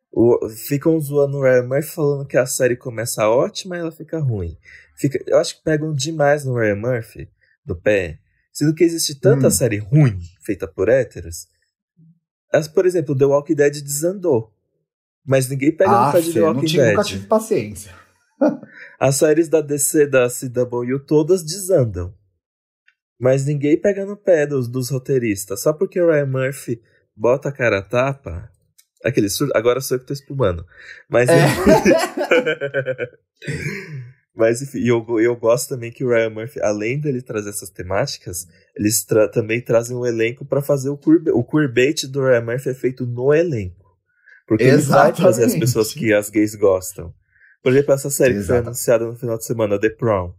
o, ficam zoando o Ryan Murphy falando que a série começa ótima e ela fica ruim. Fica, eu acho que pegam demais no Ryan Murphy, do pé, sendo que existe tanta hum. série ruim feita por héteros. As, por exemplo, The Walking Dead desandou. Mas ninguém pega ah, no pé de The Walking não tive, Dead. Nunca tive paciência. <laughs> As séries da DC da CW todas desandam. Mas ninguém pega no pé dos, dos roteiristas. Só porque o Ryan Murphy bota a cara a tapa. Aquele surto. Agora sou eu que tô espumando. Mas. É. <laughs> Mas enfim, eu, eu gosto também que o Ryan Murphy, além dele trazer essas temáticas, eles tra também trazem um elenco para fazer o, queer, o queerbait do Ryan Murphy é feito no elenco. Porque Exatamente. ele vai trazer as pessoas que as gays gostam. Por exemplo, essa série Exato. que foi anunciada no final de semana, The Prom.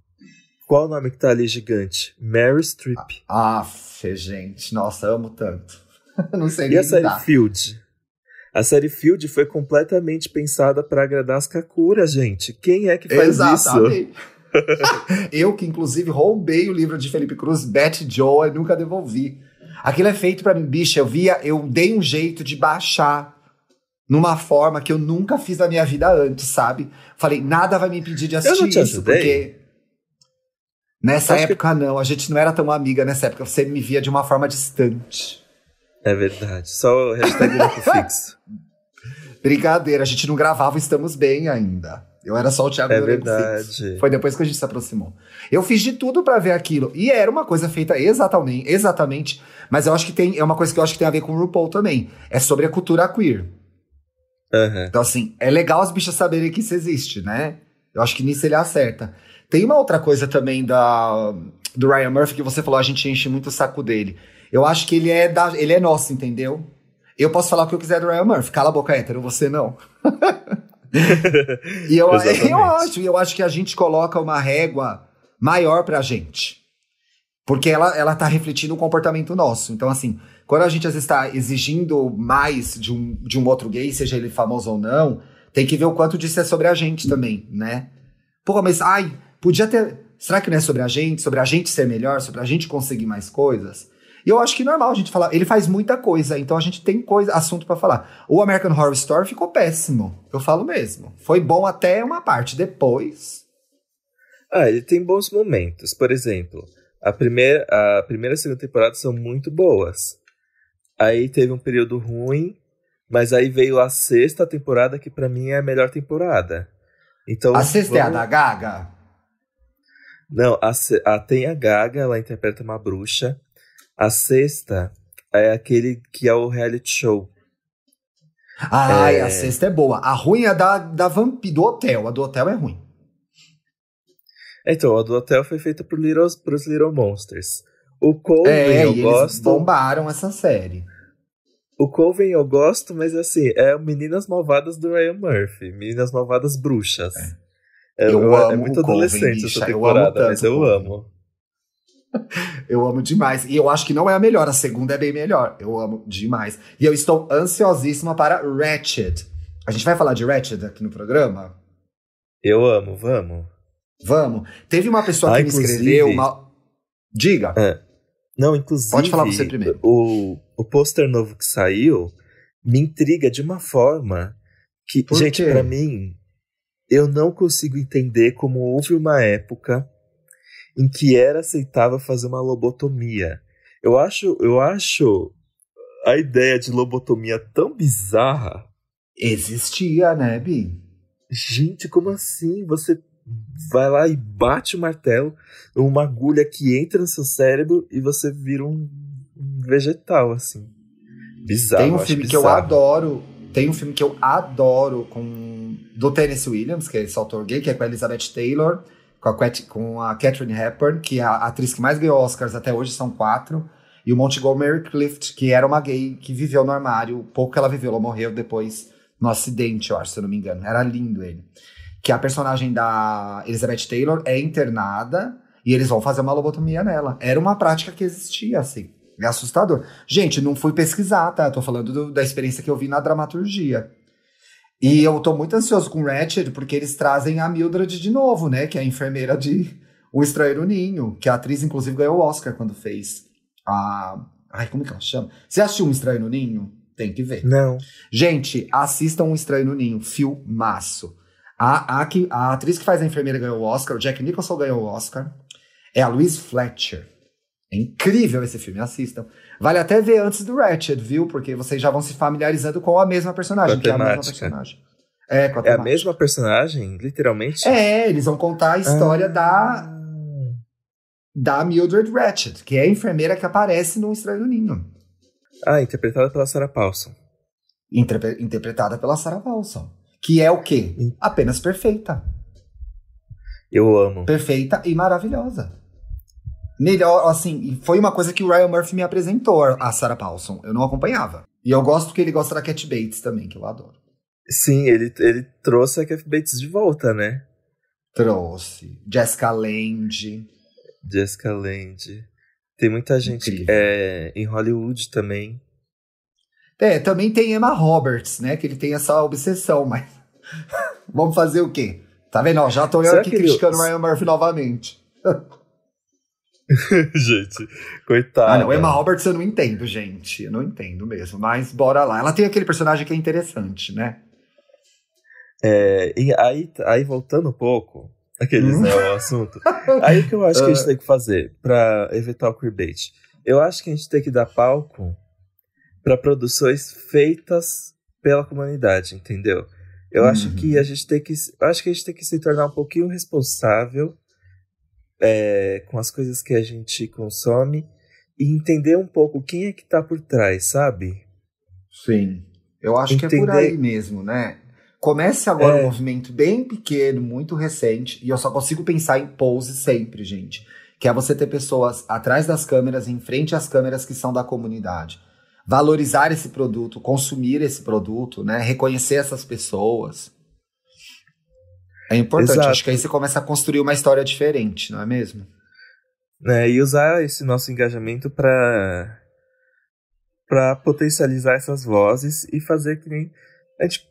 Qual o nome que tá ali gigante? Mary Streep. Ah, gente. Nossa, amo tanto. <laughs> Não sei E a série Field? A série Field foi completamente pensada para agradar as Kakuras, gente. Quem é que faz Exatamente. isso? <laughs> eu que inclusive roubei o livro de Felipe Cruz, Betty Joe, e nunca devolvi. Aquilo é feito para mim, bicha. Eu via, eu dei um jeito de baixar numa forma que eu nunca fiz na minha vida antes, sabe? Falei, nada vai me impedir de assistir isso, ajudei. porque nessa Acho época que... não, a gente não era tão amiga nessa época, você me via de uma forma distante. É verdade, só o hashtag <laughs> fixo. Brincadeira, a gente não gravava Estamos Bem ainda. Eu era só o Thiago É verdade. Foi depois que a gente se aproximou. Eu fiz de tudo para ver aquilo. E era uma coisa feita exatamente, exatamente. Mas eu acho que tem. É uma coisa que eu acho que tem a ver com o RuPaul também. É sobre a cultura queer. Uhum. Então, assim, é legal as bichas saberem que isso existe, né? Eu acho que nisso ele acerta. Tem uma outra coisa também da, do Ryan Murphy que você falou, a gente enche muito o saco dele. Eu acho que ele é, da, ele é nosso, entendeu? Eu posso falar o que eu quiser do Ryan Murphy. Cala a boca, hétero, você não. <laughs> e eu, eu acho, eu acho que a gente coloca uma régua maior pra gente. Porque ela, ela tá refletindo o comportamento nosso. Então, assim, quando a gente às vezes está exigindo mais de um, de um outro gay, seja ele famoso ou não, tem que ver o quanto disso é sobre a gente também, né? Pô, mas ai, podia ter. Será que não é sobre a gente? Sobre a gente ser melhor? Sobre a gente conseguir mais coisas? E eu acho que é normal a gente falar. Ele faz muita coisa, então a gente tem coisa, assunto para falar. O American Horror Story ficou péssimo. Eu falo mesmo. Foi bom até uma parte. Depois. Ah, ele tem bons momentos. Por exemplo, a primeira, a primeira e a segunda temporada são muito boas. Aí teve um período ruim, mas aí veio a sexta temporada, que para mim é a melhor temporada. Então, a sexta vamos... é a da Gaga? Não, a, a, tem a Gaga, ela interpreta uma bruxa. A sexta é aquele que é o reality show. Ah, é... a sexta é boa. A ruim é da, da vamp, do hotel. A do hotel é ruim. Então, a do hotel foi feita por Little, pros Little Monsters. O Coven é, eu gosto. bombaram essa série. O Coven eu gosto, mas assim, é Meninas Malvadas do Ryan Murphy. Meninas Malvadas Bruxas. É, eu, eu amo é muito adolescente essa temporada, eu mas eu amo. <laughs> eu amo demais. E eu acho que não é a melhor, a segunda é bem melhor. Eu amo demais. E eu estou ansiosíssima para Ratched. A gente vai falar de Ratched aqui no programa? Eu amo, vamos. Vamos. Teve uma pessoa ah, que me escreveu uma. Diga. É. Não, inclusive. Pode falar você primeiro. O, o pôster novo que saiu me intriga de uma forma que, Por gente, para mim, eu não consigo entender como houve uma época em que era aceitável fazer uma lobotomia. Eu acho, eu acho a ideia de lobotomia tão bizarra. Existia, né, Bi? Gente, como assim? Você vai lá e bate o martelo, uma agulha que entra no seu cérebro e você vira um, vegetal, assim. Bizarro. Tem um filme bizarro. que eu adoro. Tem um filme que eu adoro com do Tennessee Williams, que é esse autor gay, que é com a Elizabeth Taylor, com a, com a Catherine Hepburn, que é a atriz que mais ganhou Oscars até hoje, são quatro. E o Montgomery Clift, que era uma gay que viveu no armário. Pouco que ela viveu, ela morreu depois no acidente, eu acho, se eu não me engano. Era lindo ele que a personagem da Elizabeth Taylor é internada e eles vão fazer uma lobotomia nela. Era uma prática que existia, assim. É assustador. Gente, não fui pesquisar, tá? Tô falando do, da experiência que eu vi na dramaturgia. E eu tô muito ansioso com Ratched, porque eles trazem a Mildred de novo, né? Que é a enfermeira de O Estranho Ninho, que a atriz, inclusive, ganhou o Oscar quando fez a. Ai, como que ela chama? Você assistiu Um Estranho Ninho? Tem que ver. Não. Gente, assistam Um Estranho no Ninho, filmaço. A, a, a atriz que faz a enfermeira ganhou o Oscar, o Jack Nicholson ganhou o Oscar. É a Louise Fletcher. É incrível esse filme, assistam. Vale até ver antes do Ratchet, viu? Porque vocês já vão se familiarizando com a mesma personagem, que é a mesma personagem. É, a é a mesma personagem, literalmente? É, eles vão contar a história ah. da da Mildred Ratchet, que é a enfermeira que aparece no Estranho Ninho. Ah, interpretada pela Sarah Paulson. Interpre interpretada pela Sarah Paulson. Que é o quê? Apenas perfeita. Eu amo. Perfeita e maravilhosa. Melhor, assim, foi uma coisa que o Ryan Murphy me apresentou, a Sarah Paulson. Eu não acompanhava. E eu gosto que ele gosta da Cat Bates também, que eu adoro. Sim, ele, ele trouxe a Cat Bates de volta, né? Trouxe. Jessica Lange. Jessica Lange. Tem muita gente é, em Hollywood também. É, também tem Emma Roberts, né? Que ele tem essa obsessão, mas. <laughs> Vamos fazer o quê? Tá vendo? Ó, já tô eu aqui criticando o Ryan Murphy novamente. <laughs> gente, coitado. Ah, não, Emma Roberts eu não entendo, gente. Eu não entendo mesmo. Mas bora lá. Ela tem aquele personagem que é interessante, né? É, e aí, aí voltando um pouco, aqueles, hum? né, o assunto. Aí o que eu acho que a gente <laughs> ah. tem que fazer para evitar o queerbait? Eu acho que a gente tem que dar palco para produções feitas pela comunidade, entendeu? Eu uhum. acho que a gente tem que, acho que a gente tem que se tornar um pouquinho responsável é, com as coisas que a gente consome e entender um pouco quem é que está por trás, sabe? Sim, eu acho entender... que é por aí mesmo, né? Comece agora é... um movimento bem pequeno, muito recente, e eu só consigo pensar em pose sempre, gente. Que é você ter pessoas atrás das câmeras, em frente às câmeras que são da comunidade valorizar esse produto, consumir esse produto, né? Reconhecer essas pessoas. É importante. Exato. Acho que aí você começa a construir uma história diferente, não é mesmo? É, e usar esse nosso engajamento para para potencializar essas vozes e fazer que nem a gente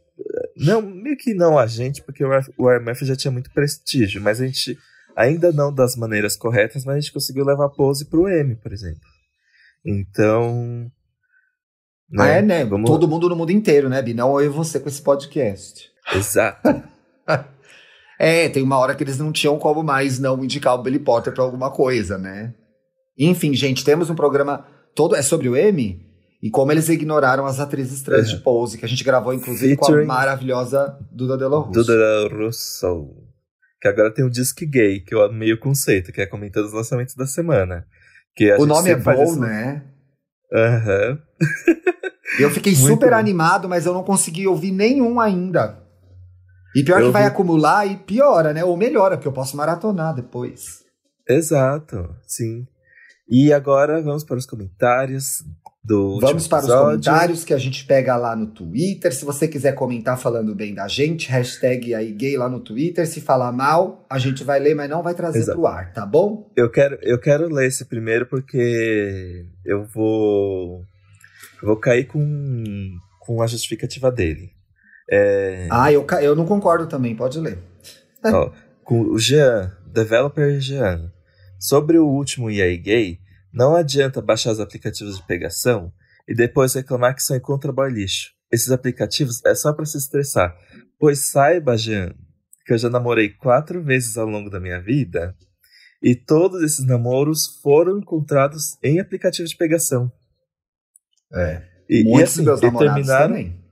não meio que não a gente porque o RMF já tinha muito prestígio mas a gente ainda não das maneiras corretas mas a gente conseguiu levar pose pro M por exemplo então né? Ah, é, né? Vamos... Todo mundo no mundo inteiro, né, Bi? Não eu e você com esse podcast. Exato. <laughs> É, tem uma hora que eles não tinham como mais não indicar o Billy Potter pra alguma coisa, né? Enfim, gente, temos um programa todo. É sobre o M? E como eles ignoraram as atrizes trans é. de Pose, que a gente gravou, inclusive, Featuring com a maravilhosa Duda Della Russo. Duda Della Russo. Que agora tem um disque gay, que eu amei o conceito, que é comentando os lançamentos da semana. Que o nome é bom, né? Aham. Uhum. eu fiquei super bom. animado, mas eu não consegui ouvir nenhum ainda. E pior eu que vai vi... acumular e piora, né? Ou melhora, porque eu posso maratonar depois. Exato, sim. E agora vamos para os comentários do Vamos para os comentários que a gente pega lá no Twitter. Se você quiser comentar falando bem da gente, hashtag aí gay lá no Twitter. Se falar mal, a gente vai ler, mas não vai trazer Exato. pro ar, tá bom? Eu quero, eu quero ler esse primeiro porque eu vou. Eu vou cair com, com a justificativa dele. É... Ah, eu, eu não concordo também, pode ler. Ó, com o Jean, developer Jean. Sobre o último EA Gay, não adianta baixar os aplicativos de pegação e depois reclamar que são encontra lixo. Esses aplicativos é só para se estressar. Pois saiba, Jean, que eu já namorei quatro vezes ao longo da minha vida e todos esses namoros foram encontrados em aplicativos de pegação. É. E, e assim, meus terminaram. Também.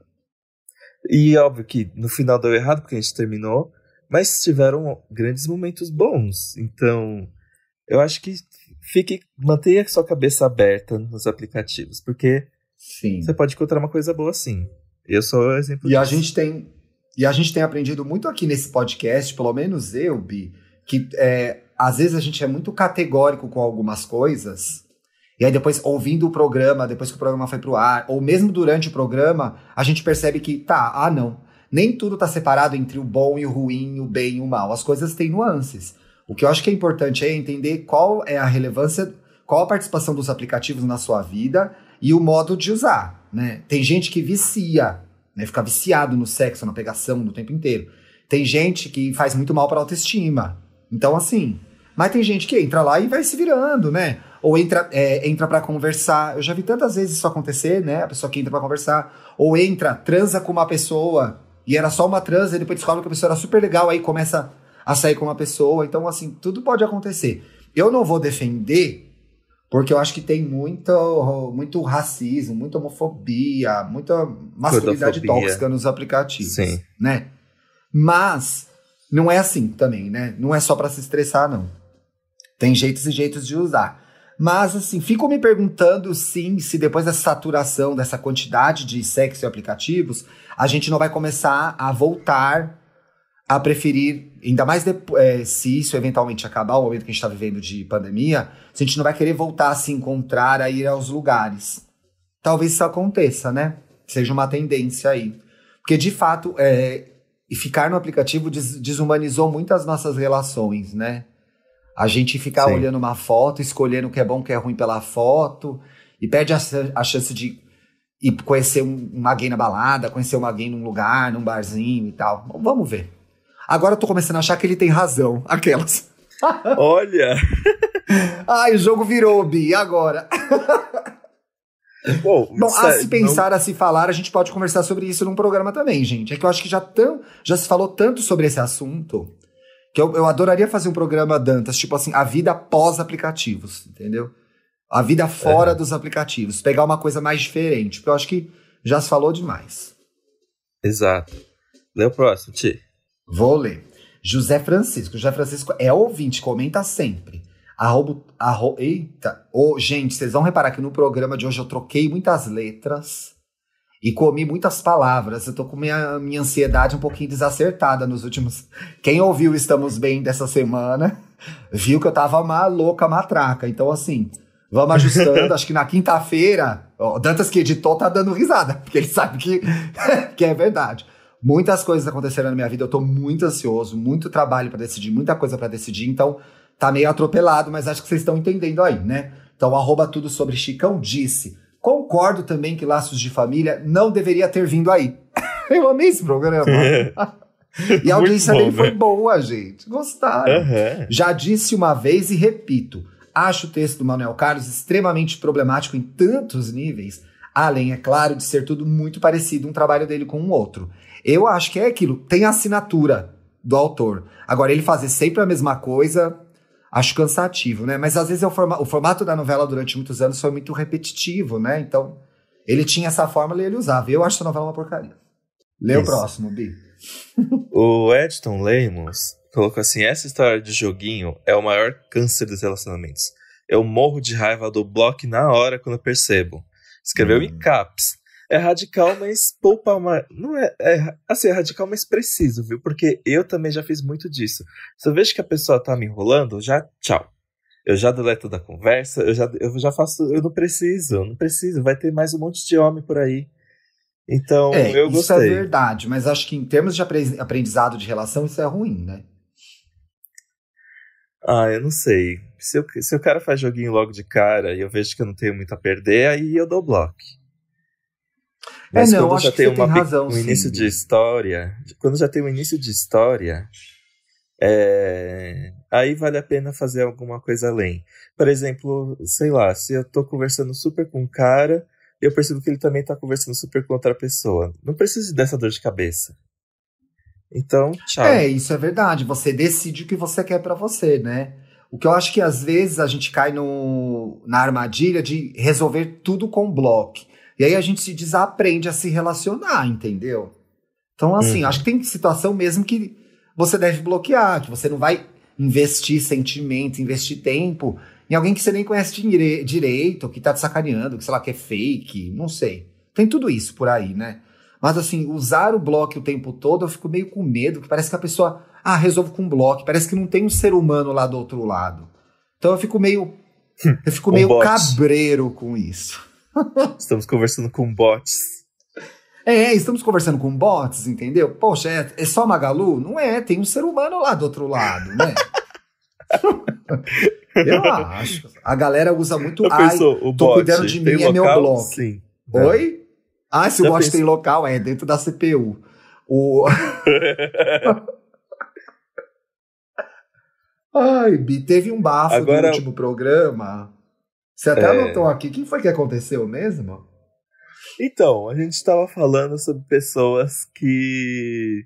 E óbvio que no final deu errado porque a gente terminou, mas tiveram grandes momentos bons. Então, eu acho que fique, mantenha sua cabeça aberta nos aplicativos, porque sim. você pode encontrar uma coisa boa sim. Eu sou o exemplo E disso. a gente tem e a gente tem aprendido muito aqui nesse podcast, pelo menos eu, Bi, que é, às vezes a gente é muito categórico com algumas coisas. E aí depois, ouvindo o programa, depois que o programa foi pro ar, ou mesmo durante o programa, a gente percebe que, tá, ah não, nem tudo tá separado entre o bom e o ruim, o bem e o mal. As coisas têm nuances. O que eu acho que é importante é entender qual é a relevância, qual a participação dos aplicativos na sua vida e o modo de usar, né? Tem gente que vicia, né? Fica viciado no sexo, na pegação, no tempo inteiro. Tem gente que faz muito mal para autoestima. Então, assim, mas tem gente que entra lá e vai se virando, né? Ou entra, é, entra para conversar. Eu já vi tantas vezes isso acontecer, né? A pessoa que entra para conversar. Ou entra, transa com uma pessoa e era só uma transa, e depois descobre que a pessoa era super legal, aí começa a sair com uma pessoa. Então, assim, tudo pode acontecer. Eu não vou defender, porque eu acho que tem muito, muito racismo, muita homofobia, muita masculinidade tóxica nos aplicativos. Sim. Né? Mas não é assim também, né? Não é só para se estressar, não. Tem jeitos e jeitos de usar. Mas, assim, fico me perguntando, sim, se depois dessa saturação, dessa quantidade de sexo e aplicativos, a gente não vai começar a voltar a preferir, ainda mais depois, é, se isso eventualmente acabar, o momento que a gente está vivendo de pandemia, se a gente não vai querer voltar a se encontrar, a ir aos lugares. Talvez isso aconteça, né? Seja uma tendência aí. Porque, de fato, é, ficar no aplicativo des desumanizou muito as nossas relações, né? A gente ficar Sim. olhando uma foto, escolhendo o que é bom, o que é ruim pela foto, e perde a, a chance de ir conhecer um, uma gay na balada, conhecer uma gay num lugar, num barzinho e tal. Vamos ver. Agora eu tô começando a achar que ele tem razão. Aquelas. Olha! <laughs> Ai, o jogo virou, Bi, agora? Bom, Bom a se pensar, não... a se falar, a gente pode conversar sobre isso num programa também, gente. É que eu acho que já, tão, já se falou tanto sobre esse assunto que eu, eu adoraria fazer um programa, Dantas, tipo assim, a vida pós-aplicativos, entendeu? A vida fora é. dos aplicativos. Pegar uma coisa mais diferente, porque eu acho que já se falou demais. Exato. Lê o próximo, Ti. Vou ler. José Francisco. José Francisco é ouvinte, comenta sempre. Arroba, arro, eita. Oh, gente, vocês vão reparar que no programa de hoje eu troquei muitas letras e comi muitas palavras. Eu tô com minha, minha ansiedade um pouquinho desacertada nos últimos. Quem ouviu Estamos Bem dessa semana viu que eu tava uma louca matraca. Então, assim, vamos ajustando. Acho que na quinta-feira, o Dantas que editou tá dando risada, porque ele sabe que, <laughs> que é verdade. Muitas coisas aconteceram na minha vida, eu tô muito ansioso, muito trabalho para decidir, muita coisa para decidir, então tá meio atropelado, mas acho que vocês estão entendendo aí, né? Então, arroba tudo sobre Chicão disse. Concordo também que Laços de Família não deveria ter vindo aí. <laughs> eu amei esse programa. <laughs> e a audiência dele foi boa, gente. Gostaram. Uhum. Já disse uma vez e repito. Acho o texto do Manuel Carlos extremamente problemático em tantos níveis, além, é claro, de ser tudo muito parecido um trabalho dele com o um outro. Eu acho que é aquilo, tem assinatura. do autor. Agora, ele fazer sempre a mesma coisa, acho cansativo, né? Mas às vezes é o, forma o formato da novela durante muitos anos foi muito repetitivo, né? Então, ele tinha essa fórmula e ele usava. Eu acho essa novela uma porcaria. Lê Isso. o próximo, Bi. <laughs> o Edson Lemos colocou assim: essa história de joguinho é o maior câncer dos relacionamentos. Eu morro de raiva do bloco na hora quando percebo. Escreveu hum. em caps. É radical, mas poupa uma. Não é, é. Assim, é radical, mas preciso, viu? Porque eu também já fiz muito disso. Se eu vejo que a pessoa tá me enrolando, já tchau. Eu já deleto da conversa, eu já, eu já faço. Eu não preciso, eu não preciso. Vai ter mais um monte de homem por aí. Então, é, eu gostei. Isso é verdade, mas acho que em termos de aprendizado de relação, isso é ruim, né? Ah, eu não sei. Se, eu, se o cara faz joguinho logo de cara e eu vejo que eu não tenho muito a perder, aí eu dou bloco. É, Mas é, não, quando já tem, uma, tem razão, um sim. início de história, quando já tem um início de história, é, aí vale a pena fazer alguma coisa além. Por exemplo, sei lá, se eu tô conversando super com um cara, eu percebo que ele também tá conversando super com outra pessoa. Não preciso dessa dor de cabeça. Então, tchau. É, isso é verdade. Você decide o que você quer para você, né? O que eu acho que às vezes a gente cai no, na armadilha de resolver tudo com bloco. E aí a gente se desaprende a se relacionar, entendeu? Então, assim, uhum. acho que tem situação mesmo que você deve bloquear, que você não vai investir sentimento, investir tempo em alguém que você nem conhece direito, que tá te sacaneando, que sei lá, que é fake, não sei. Tem tudo isso por aí, né? Mas assim, usar o bloco o tempo todo, eu fico meio com medo, que parece que a pessoa, ah, resolve com bloco, parece que não tem um ser humano lá do outro lado. Então eu fico meio eu fico um meio bot. cabreiro com isso. <laughs> Estamos conversando com bots. É, estamos conversando com bots, entendeu? Poxa, é, é só Magalu? Não é, tem um ser humano lá do outro lado, né? <laughs> eu acho. A galera usa muito. Ai, pensou, o tô bot cuidando de mim, é meu bloco. Sim. Oi? Ah, se o bot tem local, é dentro da CPU. O... <laughs> Ai, Bi, teve um bafo Agora... no último programa. Você até é... anotou aqui. O que foi que aconteceu mesmo? Então, a gente estava falando sobre pessoas que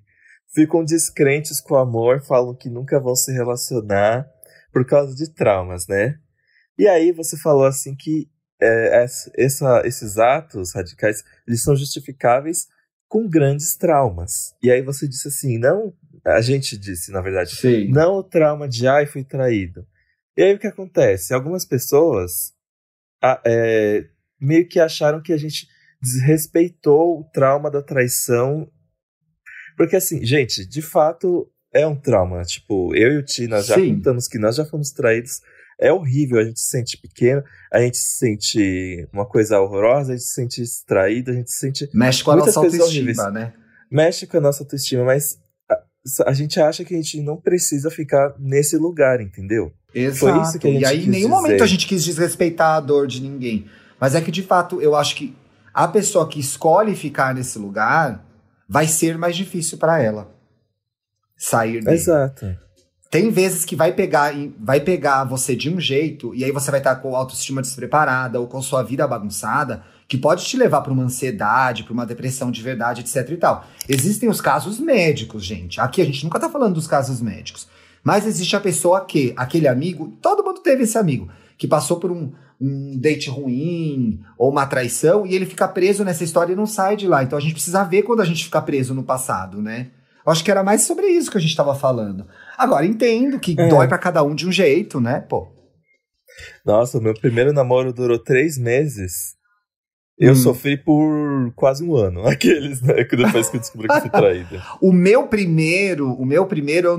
ficam descrentes com o amor, falam que nunca vão se relacionar por causa de traumas, né? E aí você falou assim que é, essa, esses atos radicais eles são justificáveis com grandes traumas. E aí você disse assim, não, a gente disse, na verdade, Sim. não o trauma de ai, fui traído. E aí o que acontece? Algumas pessoas a, é, meio que acharam que a gente desrespeitou o trauma da traição. Porque assim, gente, de fato é um trauma. Tipo, eu e o Tina já Sim. contamos que nós já fomos traídos é horrível, a gente se sente pequeno, a gente se sente uma coisa horrorosa, a gente se sente extraído, a gente se sente. Mexe com a nossa autoestima, horríveis. né? Mexe com a nossa autoestima, mas a, a, gente acha que a gente não precisa ficar nesse lugar, entendeu? Exato. Foi isso que a gente E aí, em nenhum dizer. momento a gente quis desrespeitar a dor de ninguém. Mas é que, de fato, eu acho que a pessoa que escolhe ficar nesse lugar vai ser mais difícil para ela sair dele. Exato. Tem vezes que vai pegar, vai pegar você de um jeito, e aí você vai estar com autoestima despreparada ou com sua vida bagunçada, que pode te levar para uma ansiedade, para uma depressão de verdade, etc e tal. Existem os casos médicos, gente. Aqui a gente nunca tá falando dos casos médicos. Mas existe a pessoa que, aquele amigo, todo mundo teve esse amigo, que passou por um, um date ruim ou uma traição e ele fica preso nessa história e não sai de lá. Então a gente precisa ver quando a gente fica preso no passado, né? Eu acho que era mais sobre isso que a gente estava falando. Agora, entendo que é. dói para cada um de um jeito, né, pô? Nossa, o meu primeiro namoro durou três meses. Eu hum. sofri por quase um ano. <laughs> Aqueles, né? Depois que eu descobri que fui <laughs> traída. o meu primeiro, o meu primeiro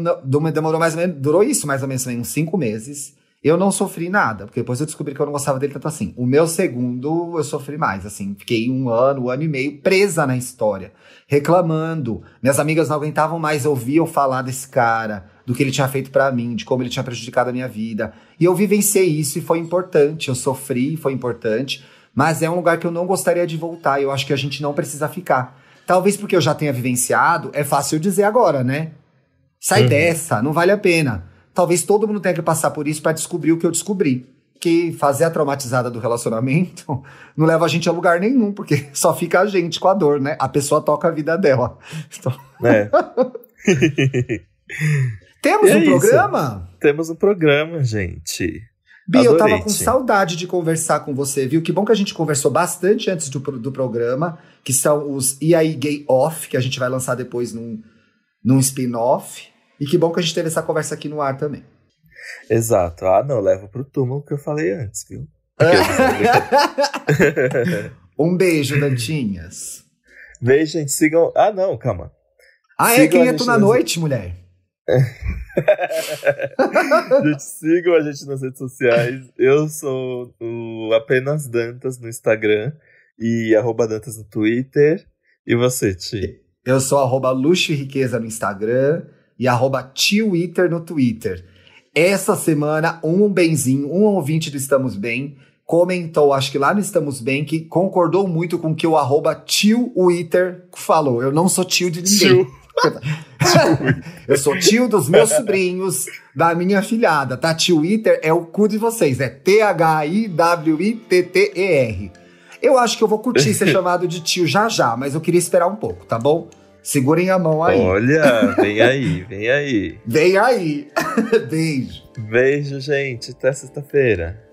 demorou mais ou menos, durou isso mais ou menos uns cinco meses. Eu não sofri nada, porque depois eu descobri que eu não gostava dele tanto assim. O meu segundo, eu sofri mais, assim. Fiquei um ano, um ano e meio presa na história, reclamando. Minhas amigas não aguentavam mais ouvir eu falar desse cara, do que ele tinha feito para mim, de como ele tinha prejudicado a minha vida. E eu vivenciei isso e foi importante. Eu sofri, foi importante. Mas é um lugar que eu não gostaria de voltar. Eu acho que a gente não precisa ficar. Talvez porque eu já tenha vivenciado, é fácil dizer agora, né? Sai uhum. dessa, não vale a pena talvez todo mundo tenha que passar por isso para descobrir o que eu descobri. Que fazer a traumatizada do relacionamento <laughs> não leva a gente a lugar nenhum, porque <laughs> só fica a gente com a dor, né? A pessoa toca a vida dela. Então... É. <laughs> Temos é um isso. programa? Temos um programa, gente. Bia, eu tava com saudade de conversar com você, viu? Que bom que a gente conversou bastante antes do, do programa, que são os E aí Gay Off, que a gente vai lançar depois num, num spin-off. E que bom que a gente teve essa conversa aqui no ar também. Exato. Ah, não, levo pro túmulo que eu falei antes, viu? <laughs> <laughs> um beijo, Dantinhas. Beijo, gente. Sigam. Ah, não, calma. Ah, é? Quem é tu na noite, mulher? <laughs> gente, sigam a gente nas redes sociais. Eu sou o apenas Dantas no Instagram e arroba Dantas no Twitter. E você, Ti? Eu sou arroba Luxo e Riqueza no Instagram e arroba Twitter no Twitter. Essa semana, um benzinho, um ouvinte do Estamos Bem, comentou, acho que lá no Estamos Bem, que concordou muito com o que o arroba tio Twitter falou. Eu não sou tio de ninguém. Tio. Eu sou tio dos meus sobrinhos, da minha filhada, tá? Twitter é o cu de vocês, é T-H-I-W-I-T-T-E-R. Eu acho que eu vou curtir ser <laughs> chamado de tio já já, mas eu queria esperar um pouco, tá bom? Segurem a mão aí. Olha, vem aí, vem aí. vem aí. <laughs> Beijo. Beijo, gente. Até sexta-feira.